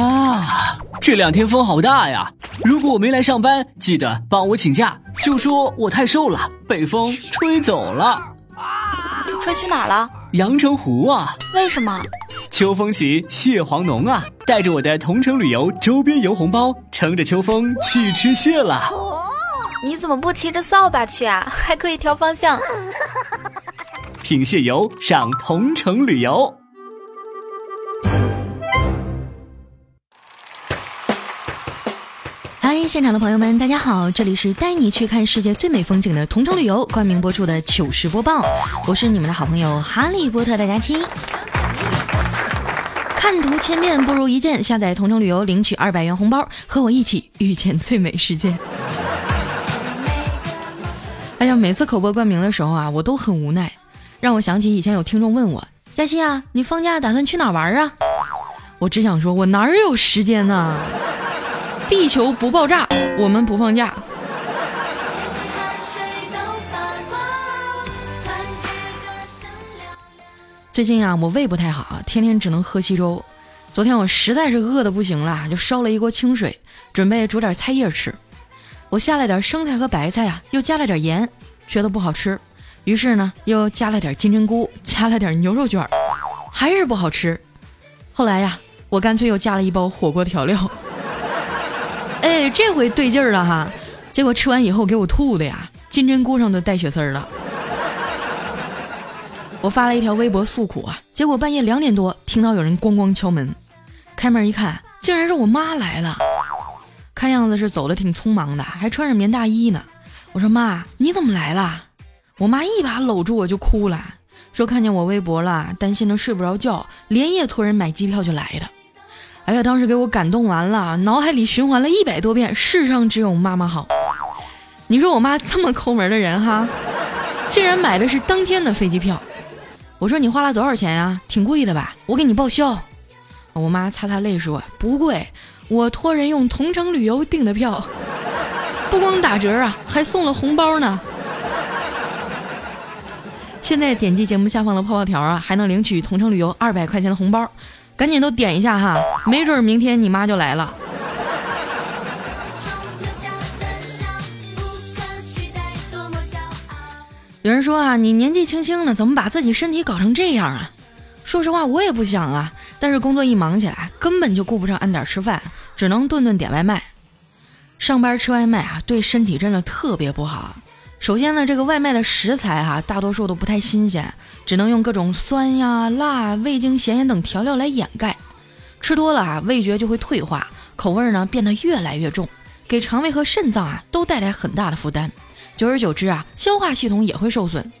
啊，这两天风好大呀！如果我没来上班，记得帮我请假，就说我太瘦了，被风吹走了。吹去哪儿了？阳澄湖啊。为什么？秋风起，蟹黄浓啊！带着我的同城旅游周边游红包，乘着秋风去吃蟹了。你怎么不骑着扫把去啊？还可以调方向。品蟹游，上同城旅游。嗨，现场的朋友们，大家好，这里是带你去看世界最美风景的同城旅游冠名播出的糗事播报，我是你们的好朋友哈利波特大家期。看图千遍不如一见，下载同城旅游领取二百元红包，和我一起遇见最美世界。哎呀，每次口播冠名的时候啊，我都很无奈，让我想起以前有听众问我：“佳期啊，你放假打算去哪玩啊？”我只想说，我哪有时间呢？地球不爆炸，我们不放假。最近啊，我胃不太好，天天只能喝稀粥。昨天我实在是饿得不行了，就烧了一锅清水，准备煮点菜叶吃。我下了点生菜和白菜啊，又加了点盐，觉得不好吃，于是呢，又加了点金针菇，加了点牛肉卷，还是不好吃。后来呀，我干脆又加了一包火锅调料。哎，这回对劲儿了哈！结果吃完以后给我吐的呀，金针菇上都带血丝儿了。我发了一条微博诉苦啊，结果半夜两点多听到有人咣咣敲门，开门一看，竟然是我妈来了。看样子是走的挺匆忙的，还穿着棉大衣呢。我说妈，你怎么来了？我妈一把搂住我就哭了，说看见我微博了，担心的睡不着觉，连夜托人买机票就来的。哎呀，当时给我感动完了，脑海里循环了一百多遍“世上只有妈妈好”。你说我妈这么抠门的人哈，竟然买的是当天的飞机票。我说你花了多少钱呀？挺贵的吧？我给你报销。我妈擦擦泪说不贵，我托人用同城旅游订的票，不光打折啊，还送了红包呢。现在点击节目下方的泡泡条啊，还能领取同城旅游二百块钱的红包。赶紧都点一下哈，没准明天你妈就来了。有人说啊，你年纪轻轻的，怎么把自己身体搞成这样啊？说实话，我也不想啊，但是工作一忙起来，根本就顾不上按点吃饭，只能顿顿点外卖。上班吃外卖啊，对身体真的特别不好。首先呢，这个外卖的食材哈，大多数都不太新鲜，只能用各种酸呀、辣、味精、咸盐等调料来掩盖。吃多了啊，味觉就会退化，口味呢变得越来越重，给肠胃和肾脏啊都带来很大的负担。久而久之啊，消化系统也会受损。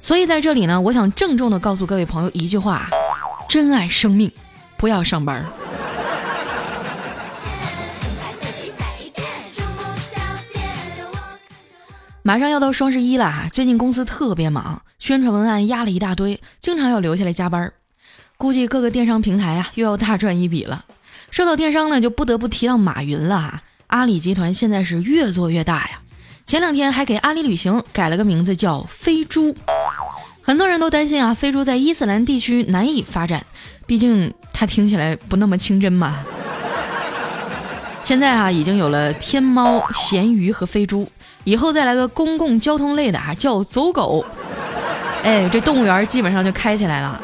所以在这里呢，我想郑重的告诉各位朋友一句话：珍爱生命，不要上班。马上要到双十一了，最近公司特别忙，宣传文案压了一大堆，经常要留下来加班。估计各个电商平台啊又要大赚一笔了。说到电商呢，就不得不提到马云了。阿里集团现在是越做越大呀，前两天还给阿里旅行改了个名字叫飞猪。很多人都担心啊，飞猪在伊斯兰地区难以发展，毕竟它听起来不那么清真嘛。现在啊，已经有了天猫、闲鱼和飞猪。以后再来个公共交通类的啊，叫走狗，哎，这动物园基本上就开起来了。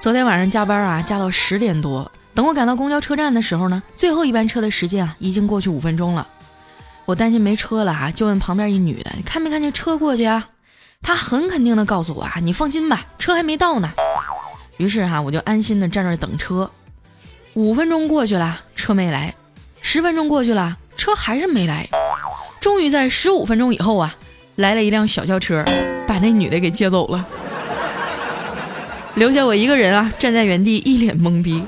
昨天晚上加班啊，加到十点多，等我赶到公交车站的时候呢，最后一班车的时间啊，已经过去五分钟了。我担心没车了啊，就问旁边一女的：“你看没看见车过去啊？”她很肯定的告诉我啊：“你放心吧，车还没到呢。”于是哈，我就安心的站那等车。五分钟过去了，车没来；十分钟过去了，车还是没来。终于在十五分钟以后啊，来了一辆小轿车，把那女的给接走了，留下我一个人啊，站在原地一脸懵逼。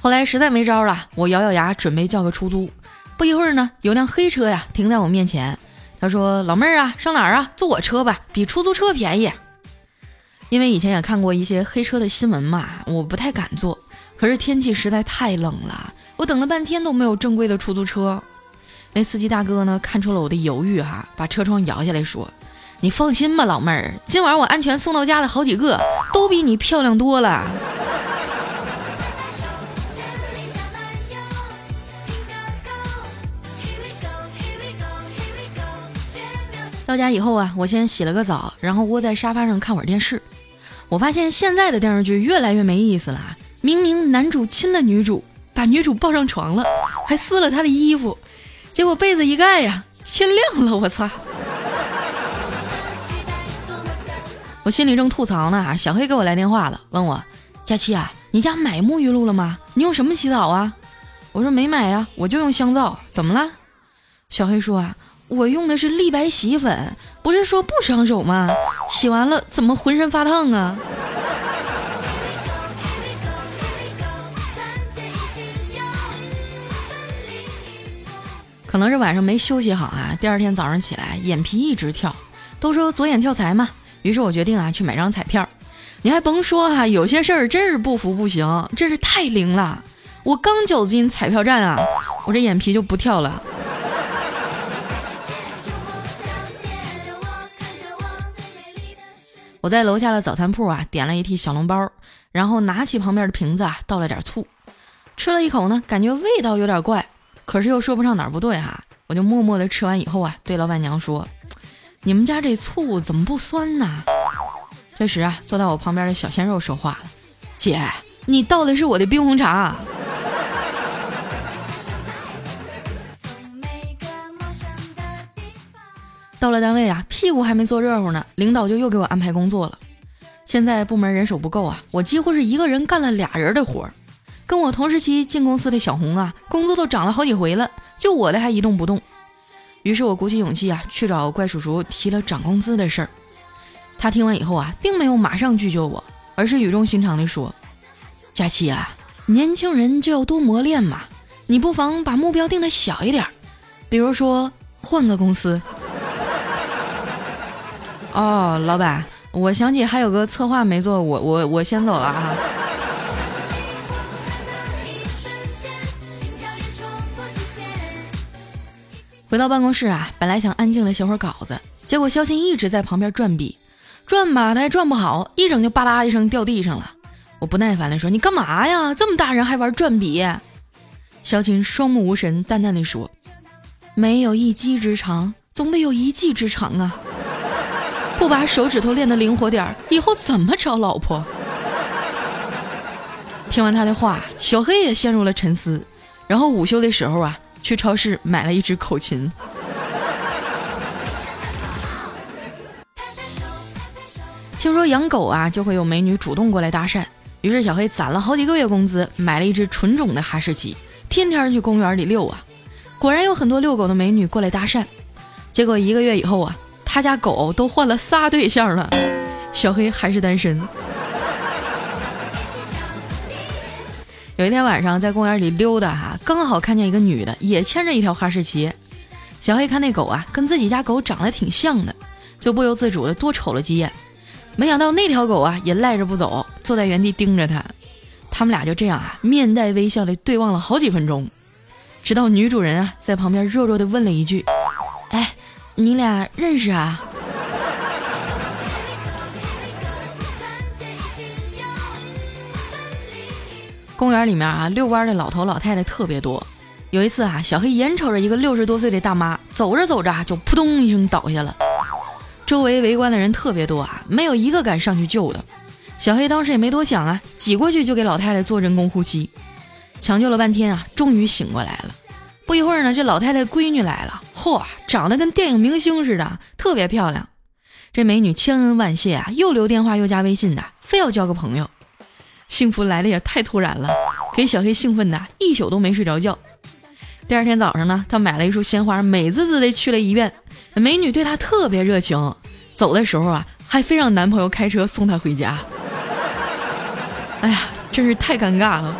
后来实在没招了，我咬咬牙准备叫个出租。不一会儿呢，有辆黑车呀停在我面前，他说：“老妹儿啊，上哪儿啊？坐我车吧，比出租车便宜。”因为以前也看过一些黑车的新闻嘛，我不太敢坐。可是天气实在太冷了，我等了半天都没有正规的出租车。那司机大哥呢，看出了我的犹豫哈，把车窗摇下来说：“你放心吧，老妹儿，今晚我安全送到家的好几个，都比你漂亮多了。”到家以后啊，我先洗了个澡，然后窝在沙发上看会儿电视。我发现现在的电视剧越来越没意思了啊，明明男主亲了女主，把女主抱上床了，还撕了她的衣服。结果被子一盖呀，天亮了！我操！我心里正吐槽呢，小黑给我来电话了，问我：“佳期啊，你家买沐浴露了吗？你用什么洗澡啊？”我说：“没买呀，我就用香皂。”怎么了？小黑说：“啊，我用的是立白洗衣粉，不是说不伤手吗？洗完了怎么浑身发烫啊？”可能是晚上没休息好啊，第二天早上起来眼皮一直跳，都说左眼跳财嘛。于是我决定啊去买张彩票。你还甭说哈，有些事儿真是不服不行，真是太灵了。我刚走进彩票站啊，我这眼皮就不跳了。我在楼下的早餐铺啊点了一屉小笼包，然后拿起旁边的瓶子啊倒了点醋，吃了一口呢，感觉味道有点怪。可是又说不上哪儿不对哈，我就默默的吃完以后啊，对老板娘说：“你们家这醋怎么不酸呢？”这时啊，坐在我旁边的小鲜肉说话了：“姐，你倒的是我的冰红茶。”到了单位啊，屁股还没坐热乎呢，领导就又给我安排工作了。现在部门人手不够啊，我几乎是一个人干了俩人的活儿。跟我同时期进公司的小红啊，工资都涨了好几回了，就我的还一动不动。于是我鼓起勇气啊，去找怪叔叔提了涨工资的事儿。他听完以后啊，并没有马上拒绝我，而是语重心长地说：“佳琪啊，年轻人就要多磨练嘛，你不妨把目标定的小一点，比如说换个公司。”哦，老板，我想起还有个策划没做，我我我先走了啊。回到办公室啊，本来想安静的写会儿稿子，结果肖鑫一直在旁边转笔，转吧他还转不好，一整就吧嗒一声掉地上了。我不耐烦的说：“你干嘛呀？这么大人还玩转笔？”肖琴双目无神，淡淡的说：“没有一技之长，总得有一技之长啊！不把手指头练得灵活点儿，以后怎么找老婆？”听完他的话，小黑也陷入了沉思。然后午休的时候啊。去超市买了一只口琴。听说养狗啊，就会有美女主动过来搭讪。于是小黑攒了好几个月工资，买了一只纯种的哈士奇，天天去公园里遛啊。果然有很多遛狗的美女过来搭讪。结果一个月以后啊，他家狗都换了仨对象了，小黑还是单身。有一天晚上在公园里溜达哈，刚好看见一个女的也牵着一条哈士奇。小黑看那狗啊，跟自己家狗长得挺像的，就不由自主的多瞅了几眼。没想到那条狗啊也赖着不走，坐在原地盯着他。他们俩就这样啊，面带微笑的对望了好几分钟，直到女主人啊在旁边弱弱的问了一句：“，你俩认识啊？”公园里面啊，遛弯的老头老太太特别多。有一次啊，小黑眼瞅着一个六十多岁的大妈走着走着就扑通一声倒下了，周围围观的人特别多啊，没有一个敢上去救的。小黑当时也没多想啊，挤过去就给老太太做人工呼吸。抢救了半天啊，终于醒过来了。不一会儿呢，这老太太闺女来了，嚯，长得跟电影明星似的，特别漂亮。这美女千恩万谢啊，又留电话又加微信的，非要交个朋友。幸福来的也太突然了，给小黑兴奋的一宿都没睡着觉。第二天早上呢，他买了一束鲜花，美滋滋的去了医院。美女对他特别热情，走的时候啊，还非让男朋友开车送她回家。哎呀，真是太尴尬了。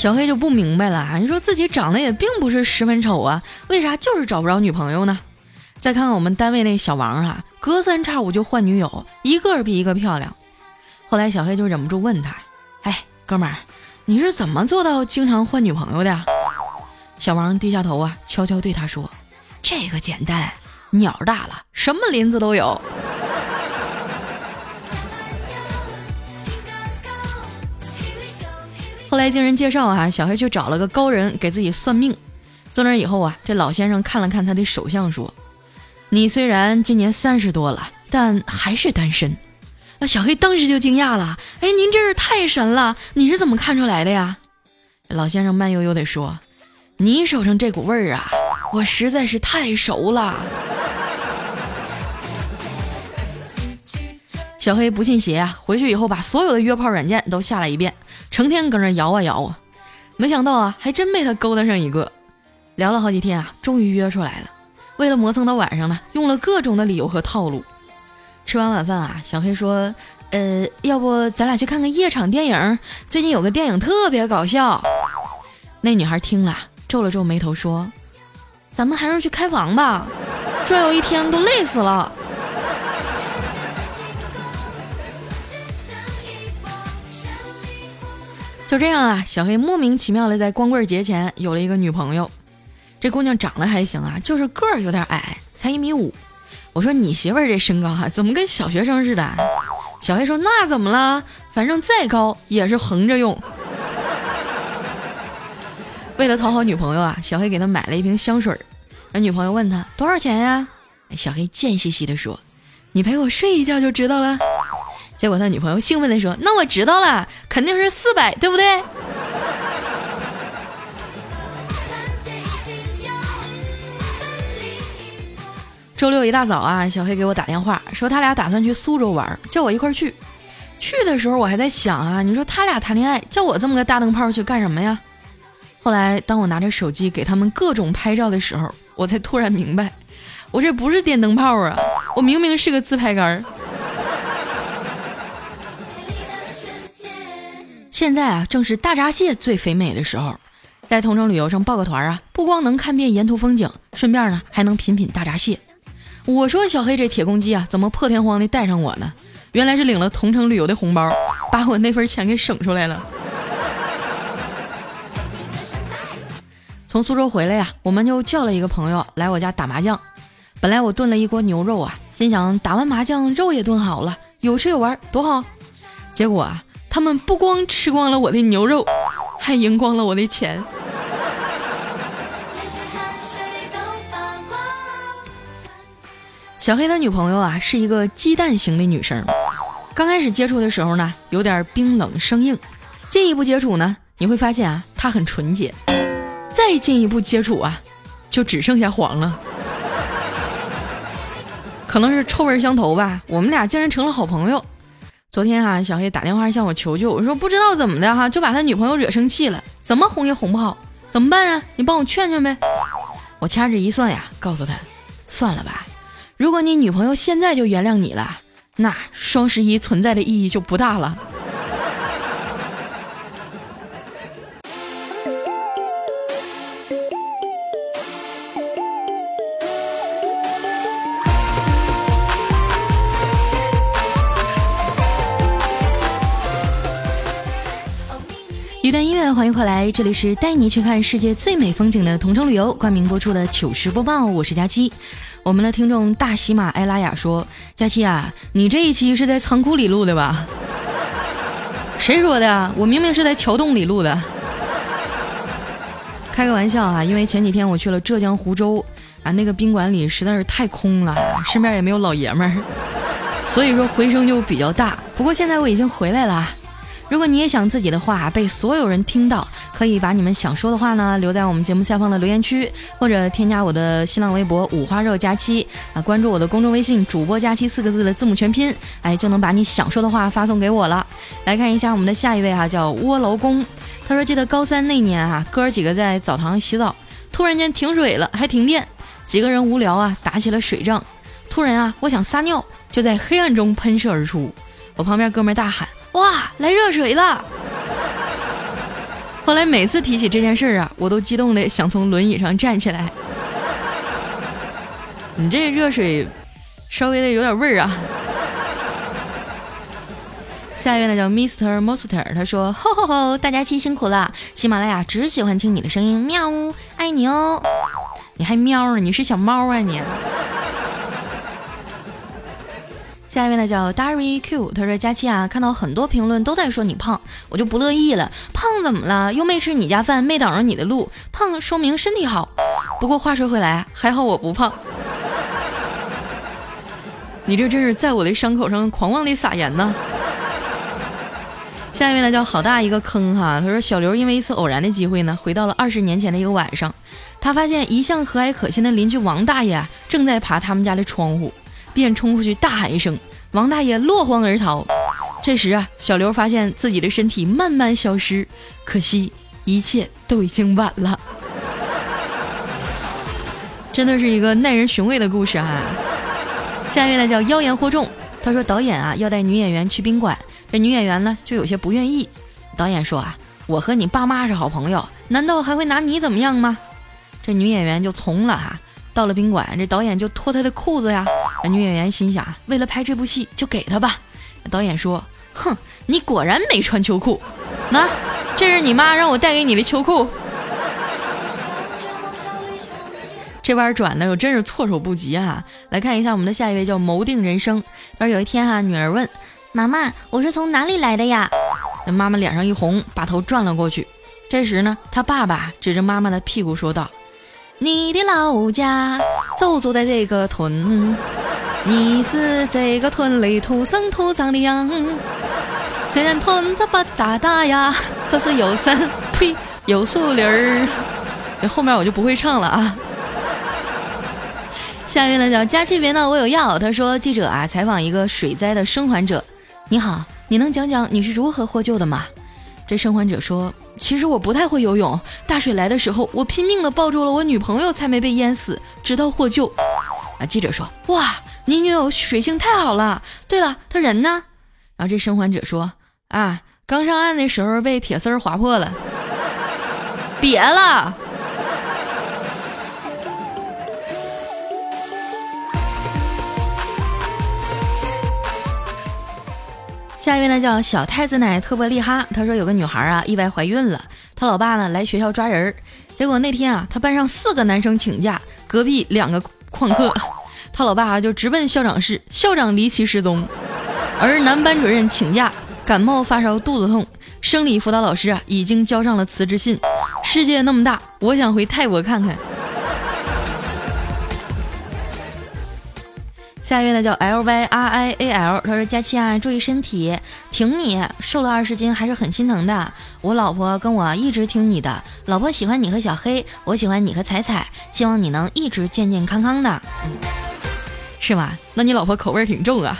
小黑就不明白了，你说自己长得也并不是十分丑啊，为啥就是找不着女朋友呢？再看看我们单位那小王啊，隔三差五就换女友，一个比一个漂亮。后来小黑就忍不住问他：“哎，哥们儿，你是怎么做到经常换女朋友的？”小王低下头啊，悄悄对他说：“这个简单，鸟大了，什么林子都有。”后来经人介绍啊，小黑去找了个高人给自己算命。坐那以后啊，这老先生看了看他的手相，说：“你虽然今年三十多了，但还是单身。”那小黑当时就惊讶了：“哎，您真是太神了！你是怎么看出来的呀？”老先生慢悠悠地说：“你手上这股味儿啊，我实在是太熟了。”小黑不信邪啊，回去以后把所有的约炮软件都下了一遍，成天搁那摇啊摇啊，没想到啊，还真被他勾搭上一个。聊了好几天啊，终于约出来了。为了磨蹭到晚上呢，用了各种的理由和套路。吃完晚饭啊，小黑说：“呃，要不咱俩去看个夜场电影？最近有个电影特别搞笑。”那女孩听了，皱了皱眉头说：“咱们还是去开房吧，转悠一天都累死了。”就这样啊，小黑莫名其妙的在光棍节前有了一个女朋友。这姑娘长得还行啊，就是个儿有点矮，才一米五。我说你媳妇儿这身高哈，怎么跟小学生似的？小黑说那怎么了？反正再高也是横着用。为了讨好女朋友啊，小黑给她买了一瓶香水。那女朋友问他多少钱呀？小黑贱兮兮的说：“你陪我睡一觉就知道了。”结果他女朋友兴奋的说：“那我知道了，肯定是四百，对不对？”周六一大早啊，小黑给我打电话说他俩打算去苏州玩，叫我一块儿去。去的时候我还在想啊，你说他俩谈恋爱，叫我这么个大灯泡去干什么呀？后来当我拿着手机给他们各种拍照的时候，我才突然明白，我这不是电灯泡啊，我明明是个自拍杆。现在啊，正是大闸蟹最肥美的时候，在同城旅游上报个团啊，不光能看遍沿途风景，顺便呢还能品品大闸蟹。我说小黑这铁公鸡啊，怎么破天荒的带上我呢？原来是领了同城旅游的红包，把我那份钱给省出来了。从苏州回来呀，我们就叫了一个朋友来我家打麻将。本来我炖了一锅牛肉啊，心想打完麻将肉也炖好了，有吃有玩多好。结果啊，他们不光吃光了我的牛肉，还赢光了我的钱。小黑的女朋友啊，是一个鸡蛋型的女生。刚开始接触的时候呢，有点冰冷生硬；进一步接触呢，你会发现啊，她很纯洁；再进一步接触啊，就只剩下黄了。可能是臭味相投吧，我们俩竟然成了好朋友。昨天啊，小黑打电话向我求救，我说不知道怎么的哈，就把他女朋友惹生气了，怎么哄也哄不好，怎么办啊？你帮我劝劝呗。我掐指一算呀，告诉他，算了吧。如果你女朋友现在就原谅你了，那双十一存在的意义就不大了。段音乐，欢迎回来，这里是带你去看世界最美风景的同城旅游冠名播出的糗事播报，我是佳期。我们的听众大喜马艾拉雅说：“佳期啊，你这一期是在仓库里录的吧？” 谁说的？我明明是在桥洞里录的。开个玩笑啊，因为前几天我去了浙江湖州啊，那个宾馆里实在是太空了，身边也没有老爷们儿，所以说回声就比较大。不过现在我已经回来了。如果你也想自己的话被所有人听到，可以把你们想说的话呢留在我们节目下方的留言区，或者添加我的新浪微博五花肉佳期啊，关注我的公众微信主播佳期四个字的字母全拼，哎，就能把你想说的话发送给我了。来看一下我们的下一位哈，叫窝楼公，他说记得高三那年啊，哥儿几个在澡堂洗澡，突然间停水了，还停电，几个人无聊啊，打起了水仗。突然啊，我想撒尿，就在黑暗中喷射而出，我旁边哥们大喊。来热水了！后来每次提起这件事儿啊，我都激动的想从轮椅上站起来。你这热水稍微的有点味儿啊。下一位呢叫 Mr. Monster，他说：吼吼吼，大家期辛苦了，喜马拉雅只喜欢听你的声音，喵，爱你哦。你还喵呢？你是小猫啊你？下一位呢叫 Darry Q，他说：佳期啊，看到很多评论都在说你胖，我就不乐意了。胖怎么了？又没吃你家饭，没挡着你的路，胖说明身体好。不过话说回来，还好我不胖。你这真是在我的伤口上狂妄地撒盐呢。下一位呢叫好大一个坑哈，他说小刘因为一次偶然的机会呢，回到了二十年前的一个晚上，他发现一向和蔼可亲的邻居王大爷正在爬他们家的窗户。便冲出去大喊一声，王大爷落荒而逃。这时啊，小刘发现自己的身体慢慢消失，可惜一切都已经晚了。真的是一个耐人寻味的故事啊。下面呢叫妖言惑众，他说导演啊要带女演员去宾馆，这女演员呢就有些不愿意。导演说啊，我和你爸妈是好朋友，难道还会拿你怎么样吗？这女演员就从了哈。到了宾馆，这导演就脱她的裤子呀。女演员心想，为了拍这部戏，就给他吧。导演说：“哼，你果然没穿秋裤。那这是你妈让我带给你的秋裤。”这弯转的我真是措手不及啊！来看一下我们的下一位叫谋定人生。说有一天哈，女儿问妈妈：“我是从哪里来的呀？”妈妈脸上一红，把头转了过去。这时呢，他爸爸指着妈妈的屁股说道。你的老家就住在这个屯，你是这个屯里土生土长的羊。虽然屯子不咋大呀，可是有山，呸，有树林儿。这后面我就不会唱了啊。下面呢叫佳期别闹，我有药。他说记者啊采访一个水灾的生还者，你好，你能讲讲你是如何获救的吗？这生还者说。其实我不太会游泳，大水来的时候，我拼命的抱住了我女朋友，才没被淹死，直到获救。啊，记者说：“哇，你女友水性太好了。对了，她人呢？”然后这生还者说：“啊，刚上岸的时候被铁丝划破了。”别了。下一位呢叫小太子奶特伯利哈，他说有个女孩啊意外怀孕了，他老爸呢来学校抓人儿，结果那天啊他班上四个男生请假，隔壁两个旷课，他老爸啊就直奔校长室，校长离奇失踪，而男班主任请假感冒发烧肚子痛，生理辅导老师啊已经交上了辞职信，世界那么大，我想回泰国看看。下一位呢叫 L Y R I A L，他说佳期啊，注意身体，挺你，瘦了二十斤还是很心疼的。我老婆跟我一直挺你的，老婆喜欢你和小黑，我喜欢你和彩彩，希望你能一直健健康康的，是吗？那你老婆口味挺重啊。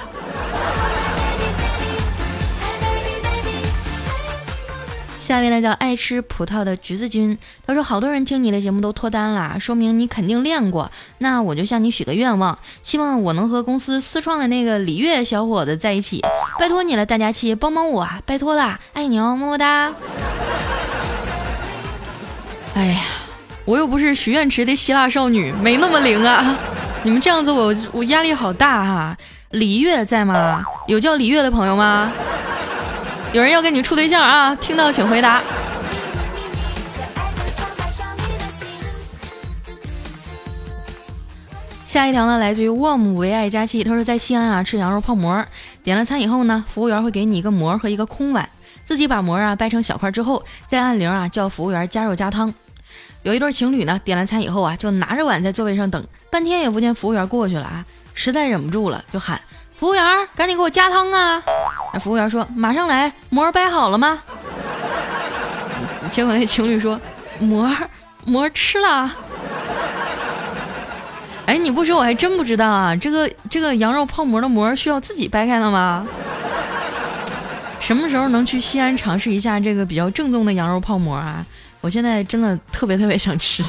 下面呢叫爱吃葡萄的橘子君，他说好多人听你的节目都脱单了，说明你肯定练过。那我就向你许个愿望，希望我能和公司私创的那个李月小伙子在一起，拜托你了，大家期帮帮我，拜托啦，爱你哦，么么哒。哎呀，我又不是许愿池的希腊少女，没那么灵啊！你们这样子，我我压力好大哈。李月在吗？有叫李月的朋友吗？有人要跟你处对象啊？听到请回答。下一条呢，来自于 warm 唯爱佳期，他说在西安啊吃羊肉泡馍，点了餐以后呢，服务员会给你一个馍和一个空碗，自己把馍啊掰成小块之后，再按铃啊叫服务员加肉加汤。有一对情侣呢，点了餐以后啊，就拿着碗在座位上等，半天也不见服务员过去了啊，实在忍不住了，就喊。服务员，赶紧给我加汤啊！服务员说：“马上来。”馍掰好了吗？结果那情侣说：“馍馍吃了。”哎，你不说我还真不知道啊！这个这个羊肉泡馍的馍需要自己掰开了吗？什么时候能去西安尝试一下这个比较正宗的羊肉泡馍啊？我现在真的特别特别想吃。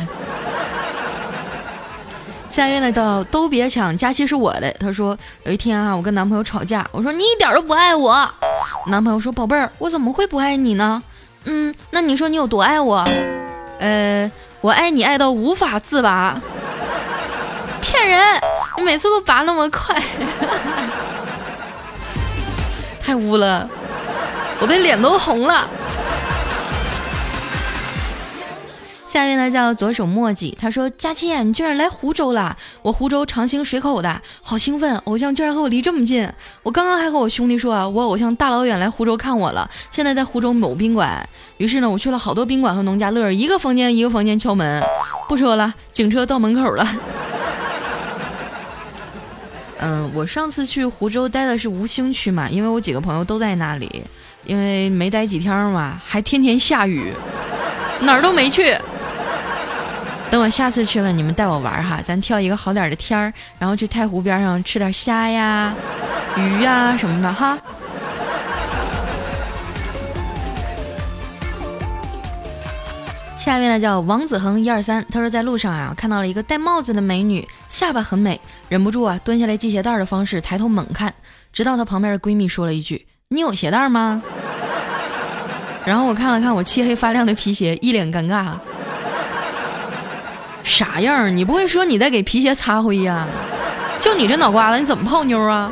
下一位呢，叫都别抢，佳期是我的。他说有一天啊，我跟男朋友吵架，我说你一点都不爱我。男朋友说宝贝儿，我怎么会不爱你呢？嗯，那你说你有多爱我？呃，我爱你爱到无法自拔。骗人，你每次都拔那么快，太污了。我的脸都红了。下一位呢叫左手墨迹，他说：“佳期，你居然来湖州了！我湖州长兴水口的，好兴奋！偶像居然和我离这么近。我刚刚还和我兄弟说啊，我偶像大老远来湖州看我了，现在在湖州某宾馆。于是呢，我去了好多宾馆和农家乐，一个房间一个房间敲门。不说了，警车到门口了。嗯，我上次去湖州待的是吴兴区嘛，因为我几个朋友都在那里，因为没待几天嘛，还天天下雨，哪儿都没去。”等我下次去了，你们带我玩哈，咱挑一个好点的天儿，然后去太湖边上吃点虾呀、鱼呀什么的哈。下面呢叫王子恒一二三，他说在路上啊看到了一个戴帽子的美女，下巴很美，忍不住啊蹲下来系鞋带的方式抬头猛看，直到她旁边的闺蜜说了一句：“你有鞋带吗？” 然后我看了看我漆黑发亮的皮鞋，一脸尴尬。啥样？你不会说你在给皮鞋擦灰呀？就你这脑瓜子，你怎么泡妞啊？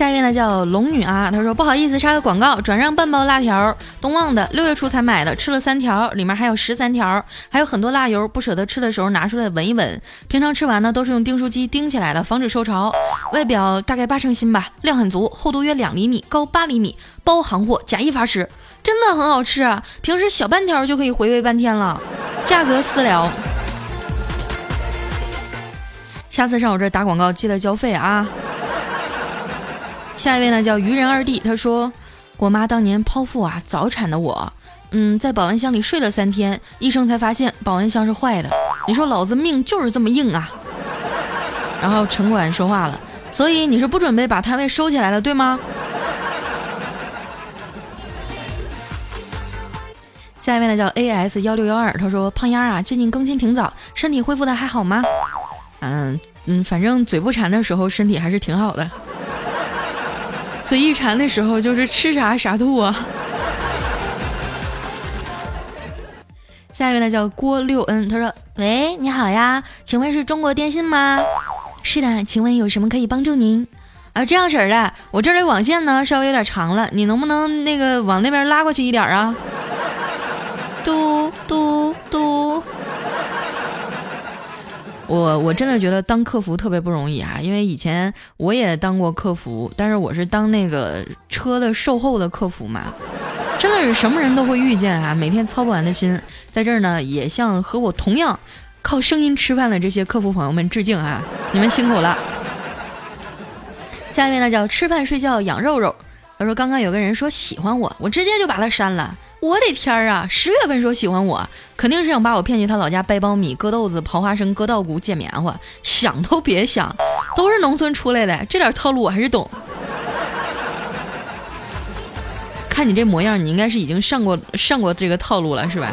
下一位呢叫龙女啊，她说不好意思插个广告，转让半包辣条，东旺的，六月初才买的，吃了三条，里面还有十三条，还有很多辣油，不舍得吃的时候拿出来闻一闻。平常吃完呢都是用订书机钉起来的，防止受潮。外表大概八成新吧，量很足，厚度约两厘米，高八厘米，包行货，假一罚十。真的很好吃，啊平时小半条就可以回味半天了，价格私聊。下次上我这打广告记得交费啊。下一位呢叫愚人二弟，他说我妈当年剖腹啊，早产的我，嗯，在保温箱里睡了三天，医生才发现保温箱是坏的。你说老子命就是这么硬啊。然后城管说话了，所以你是不准备把摊位收起来了，对吗？下一位呢叫 A S 幺六幺二，他说胖丫啊，最近更新挺早，身体恢复的还好吗？嗯嗯，反正嘴不馋的时候身体还是挺好的，嘴一馋的时候就是吃啥啥吐啊。下一位呢叫郭六恩，他说喂，你好呀，请问是中国电信吗？是的，请问有什么可以帮助您？啊，这样式的，我这里网线呢稍微有点长了，你能不能那个往那边拉过去一点啊？嘟 嘟嘟！我我真的觉得当客服特别不容易啊，因为以前我也当过客服，但是我是当那个车的售后的客服嘛，真的是什么人都会遇见啊，每天操不完的心。在这儿呢，也向和我同样靠声音吃饭的这些客服朋友们致敬啊，你们辛苦了。下面呢叫吃饭睡觉养肉肉，他说刚刚有个人说喜欢我，我直接就把他删了。我的天儿啊！十月份说喜欢我，肯定是想把我骗去他老家掰苞米、割豆子、刨花生、割稻谷、捡棉花，想都别想，都是农村出来的，这点套路我还是懂。看你这模样，你应该是已经上过上过这个套路了，是吧？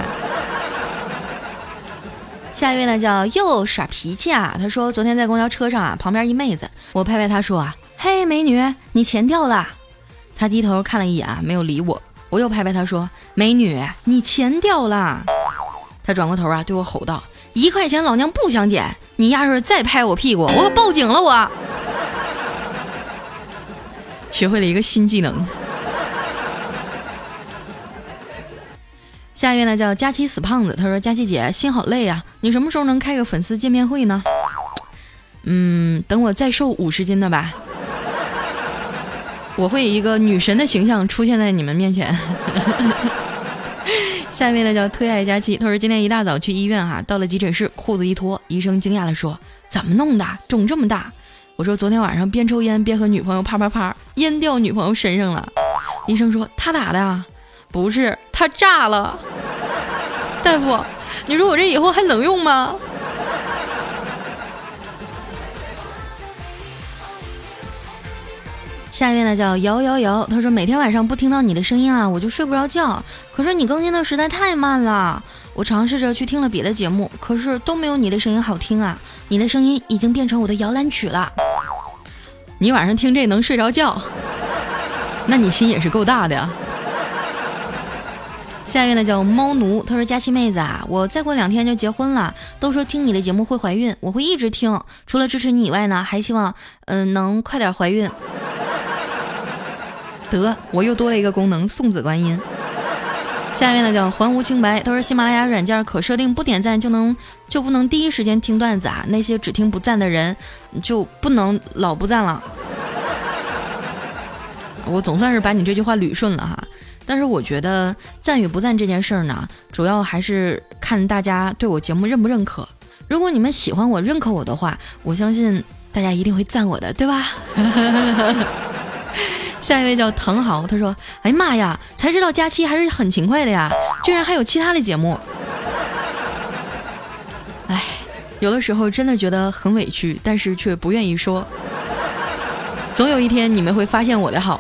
下一位呢，叫又耍脾气啊！他说昨天在公交车上啊，旁边一妹子，我拍拍他说啊，嘿，美女，你钱掉了。他低头看了一眼，没有理我。我又拍拍他说：“美女，你钱掉了。”他转过头啊，对我吼道：“一块钱老娘不想捡！你要是再拍我屁股，我可报警了！”我学会了一个新技能。下一位呢，叫佳琪死胖子。他说：“佳琪姐，心好累啊，你什么时候能开个粉丝见面会呢？”嗯，等我再瘦五十斤的吧。我会以一个女神的形象出现在你们面前。下面呢叫推爱佳期，他说今天一大早去医院哈，到了急诊室，裤子一脱，医生惊讶的说：“怎么弄的？肿这么大？”我说：“昨天晚上边抽烟边和女朋友啪啪啪，烟掉女朋友身上了。”医生说：“他打的啊？不是，他炸了。”大夫，你说我这以后还能用吗？下一位呢叫摇摇摇，他说每天晚上不听到你的声音啊，我就睡不着觉。可是你更新的实在太慢了，我尝试着去听了别的节目，可是都没有你的声音好听啊。你的声音已经变成我的摇篮曲了。你晚上听这能睡着觉？那你心也是够大的呀。下一位呢叫猫奴，他说：“佳琪妹子啊，我再过两天就结婚了，都说听你的节目会怀孕，我会一直听。除了支持你以外呢，还希望嗯能快点怀孕。得，我又多了一个功能，送子观音。”下面呢叫还无清白，都是：“喜马拉雅软件可设定不点赞就能就不能第一时间听段子啊，那些只听不赞的人就不能老不赞了。”我总算是把你这句话捋顺了哈。但是我觉得赞与不赞这件事儿呢，主要还是看大家对我节目认不认可。如果你们喜欢我、认可我的话，我相信大家一定会赞我的，对吧？下一位叫唐豪，他说：“哎呀妈呀，才知道佳期还是很勤快的呀，居然还有其他的节目。”哎，有的时候真的觉得很委屈，但是却不愿意说。总有一天你们会发现我的好。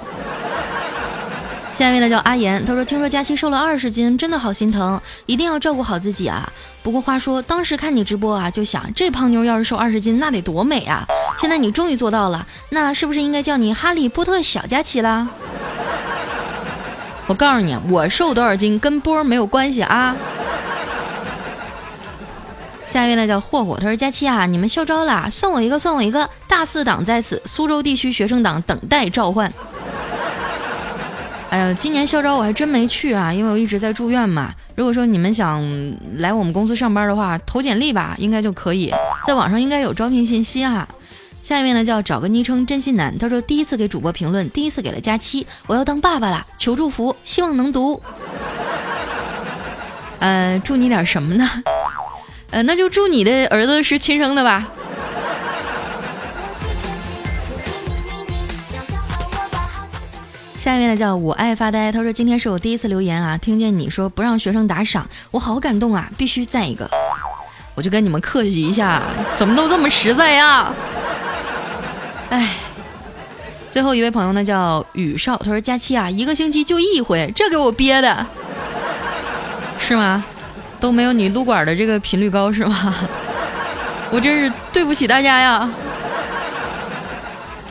下面呢叫阿言，他说：“听说佳期瘦了二十斤，真的好心疼，一定要照顾好自己啊。不过话说，当时看你直播啊，就想这胖妞要是瘦二十斤，那得多美啊！现在你终于做到了，那是不是应该叫你哈利波特小佳期啦？我告诉你，我瘦多少斤跟波没有关系啊。”下一位呢叫霍霍，他说：“佳期啊，你们校招啦，算我一个，算我一个，大四党在此，苏州地区学生党等待召唤。”哎呀，今年校招我还真没去啊，因为我一直在住院嘛。如果说你们想来我们公司上班的话，投简历吧，应该就可以。在网上应该有招聘信息哈。下一位呢叫找个昵称真心男，他说第一次给主播评论，第一次给了佳期，我要当爸爸了，求祝福，希望能读。呃，祝你点什么呢？呃，那就祝你的儿子是亲生的吧。下面呢叫我爱发呆，他说今天是我第一次留言啊，听见你说不让学生打赏，我好感动啊，必须赞一个，我就跟你们客气一下，怎么都这么实在呀？哎，最后一位朋友呢叫雨少，他说佳期啊，一个星期就一回，这给我憋的，是吗？都没有你撸管的这个频率高是吗？我真是对不起大家呀。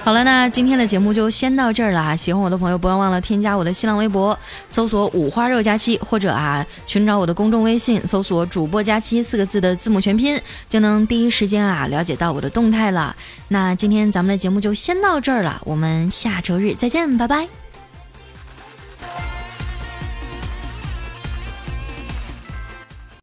好了，那今天的节目就先到这儿了啊！喜欢我的朋友不要忘了添加我的新浪微博，搜索五花肉佳期，或者啊寻找我的公众微信，搜索主播佳期四个字的字母全拼，就能第一时间啊了解到我的动态了。那今天咱们的节目就先到这儿了，我们下周日再见，拜拜。